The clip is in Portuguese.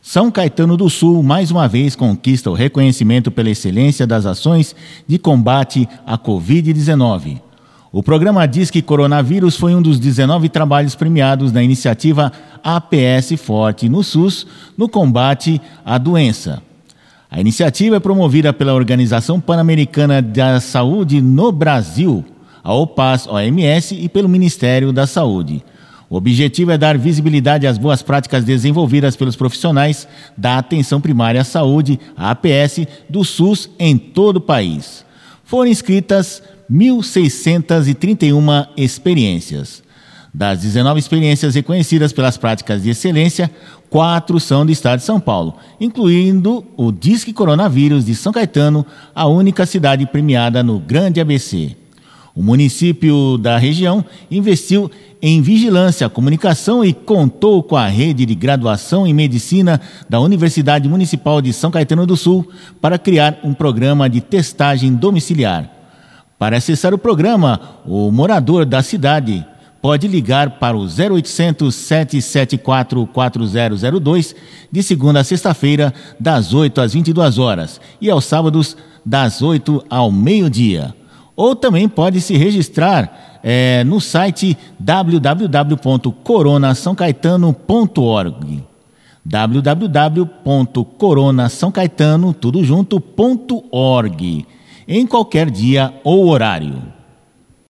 São Caetano do Sul mais uma vez conquista o reconhecimento pela excelência das ações de combate à Covid-19. O programa Disque Coronavírus foi um dos 19 trabalhos premiados na iniciativa APS Forte no SUS no combate à doença. A iniciativa é promovida pela Organização Pan-Americana da Saúde no Brasil, a OPAS OMS e pelo Ministério da Saúde. O objetivo é dar visibilidade às boas práticas desenvolvidas pelos profissionais da Atenção Primária à Saúde, APS, do SUS em todo o país. Foram inscritas 1.631 experiências. Das 19 experiências reconhecidas pelas práticas de excelência, quatro são do estado de São Paulo, incluindo o Disque Coronavírus de São Caetano, a única cidade premiada no Grande ABC. O município da região investiu em vigilância, comunicação e contou com a rede de graduação em medicina da Universidade Municipal de São Caetano do Sul para criar um programa de testagem domiciliar. Para acessar o programa, o morador da cidade pode ligar para o 0800 774 4002 de segunda a sexta-feira, das 8 às 22 horas e aos sábados, das 8 ao meio-dia. Ou também pode se registrar é, no site www.coronasaocaetano.org www.coronasaocaetano, tudo em qualquer dia ou horário.